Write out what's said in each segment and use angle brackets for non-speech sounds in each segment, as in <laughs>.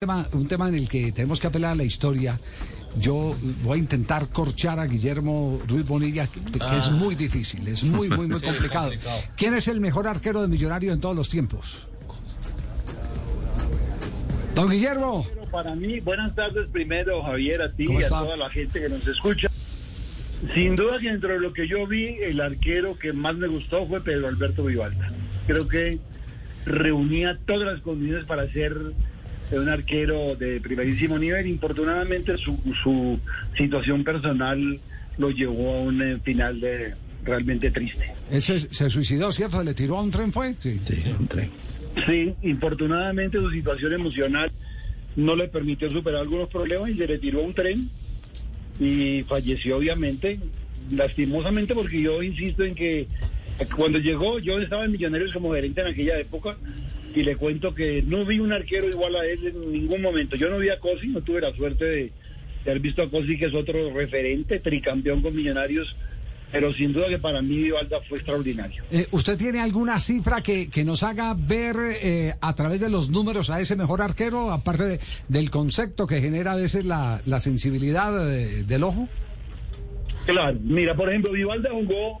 tema, un tema en el que tenemos que apelar a la historia. Yo voy a intentar corchar a Guillermo Ruiz Bonilla, que, es muy difícil, es muy, muy, muy <laughs> Sí, complicado. complicado. ¿Quién es el mejor arquero de Millonario en todos los tiempos? Don Guillermo. Para mí, buenas tardes primero, Javier, a ti ¿Cómo y a está? toda la gente que nos escucha. Sin duda que dentro de lo que yo vi, el arquero que más me gustó fue Pedro Alberto Vivalda. Creo que reunía todas las condiciones para ser un arquero de primerísimo nivel. Infortunadamente su, su situación personal lo llevó a un eh, final de, realmente triste. Ese se suicidó, ¿cierto? ¿Le tiró a un tren, fue? Sí. Sí, infortunadamente su situación emocional no le permitió superar algunos problemas y se le tiró a un tren y falleció obviamente, lastimosamente porque yo insisto en que cuando llegó yo estaba en Millonarios como gerente en aquella época y le cuento que no vi un arquero igual a él en ningún momento. Yo no vi a Cosi, no tuve la suerte de, de haber visto a Cosi que es otro referente, tricampeón con Millonarios, pero sin duda que para mí Vivalda fue extraordinario. Eh, ¿Usted tiene alguna cifra que, que nos haga ver eh, a través de los números a ese mejor arquero, aparte de- del concepto que genera a veces la, la sensibilidad eh, del ojo? Claro, mira, por ejemplo, Vivalda jugó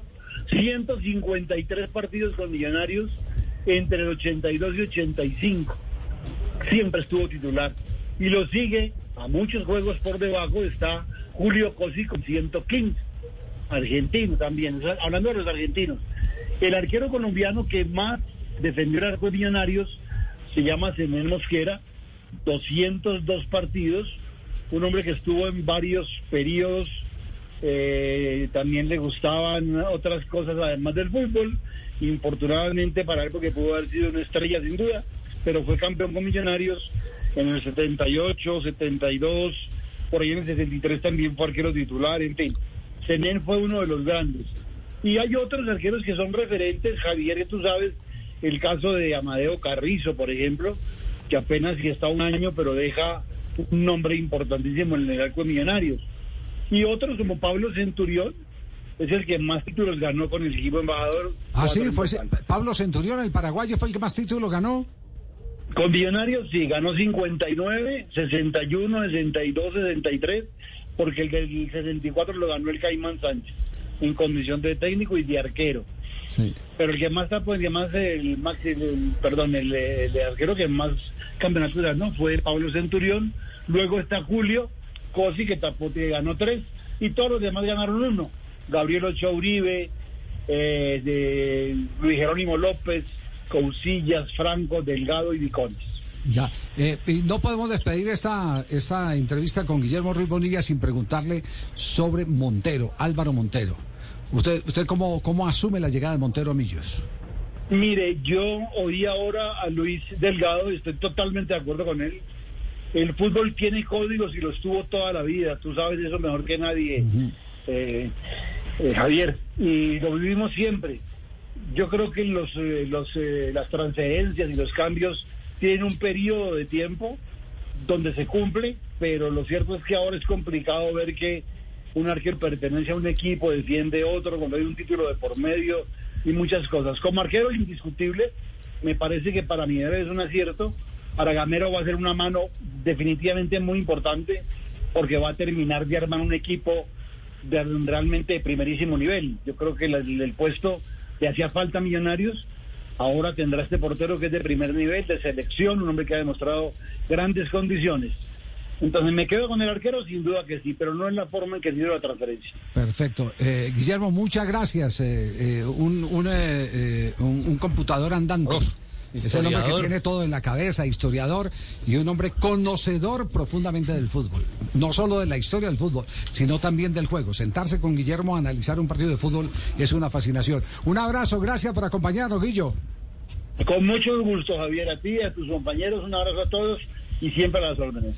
153 partidos con Millonarios entre el 82 y 85. Siempre estuvo titular. Y lo sigue a muchos juegos por debajo está Julio Cosi con 115. Argentino también, hablando de los argentinos. El arquero colombiano que más defendió el arco de Millonarios se llama Zenén Mosquera, 202 partidos, un hombre que estuvo en varios periodos, eh, también le gustaban otras cosas además del fútbol, infortunadamente para él porque pudo haber sido una estrella sin duda, pero fue campeón con Millonarios en el 78, 72, por ahí en el 63 también fue arquero titular, en fin. Zenén fue uno de los grandes. Y hay otros arqueros que son referentes, Javier, que tú sabes, el caso de Amadeo Carrizo, por ejemplo, que apenas si está un año, pero deja un nombre importantísimo en el arco de Millonarios. Y otros como Pablo Centurión, es el que más títulos ganó con el equipo embajador. Ah, sí, fue. Pablo Centurión, el paraguayo, fue el que más títulos ganó. Con Millonarios sí, ganó 59, 61, 62, 63, porque el del 64 lo ganó el Caimán Sánchez, en condición de técnico y de arquero. Sí. Pero el que más está, pues, el, más, el- el- perdón, el, el arquero que más campeonatos ganó fue Pablo Centurión, luego está Julio Cosi, que tapó, que ganó tres, y todos los demás ganaron uno. Gabriel Ochoa Uribe, eh, de Luis Jerónimo López, Cousillas, Franco, Delgado y Vicones. Ya, eh, y no podemos despedir esta, esta entrevista con Guillermo Ruiz Bonilla sin preguntarle sobre Montero, Álvaro Montero. ¿Usted, usted cómo, cómo asume la llegada de Montero a Millos? Mire, yo oí ahora a Luis Delgado y estoy totalmente de acuerdo con él. El fútbol tiene códigos y los tuvo toda la vida. Tú sabes eso mejor que nadie, eh, eh, Javier. Y lo vivimos siempre. Yo creo que los, eh, los, eh, las transferencias y los cambios tienen un periodo de tiempo donde se cumple, pero lo cierto es que ahora es complicado ver que un arquero pertenece a un equipo, defiende otro, cuando hay un título de por medio y muchas cosas. Como arquero indiscutible, me parece que para mí es un acierto. Para Gamero va a ser una mano definitivamente muy importante porque va a terminar de armar un equipo de realmente de primerísimo nivel. Yo creo que el, puesto le hacía falta a Millonarios. Ahora tendrá este portero que es de primer nivel, de selección, un hombre que ha demostrado grandes condiciones. Entonces me quedo con el arquero, sin duda que sí, pero no en la forma en que se dio la transferencia. Perfecto. Eh, Guillermo, muchas gracias. Eh, eh, un, un, eh, eh, un- un computador andante. Uf, es el hombre que tiene todo en la cabeza, historiador y un hombre conocedor profundamente del fútbol. No solo de la historia del fútbol, sino también del juego. Sentarse con Guillermo a analizar un partido de fútbol es una fascinación. Un abrazo, gracias por acompañarnos, Guillo. Con mucho gusto, Javier, a ti, a tus compañeros, un abrazo a todos y siempre a las órdenes.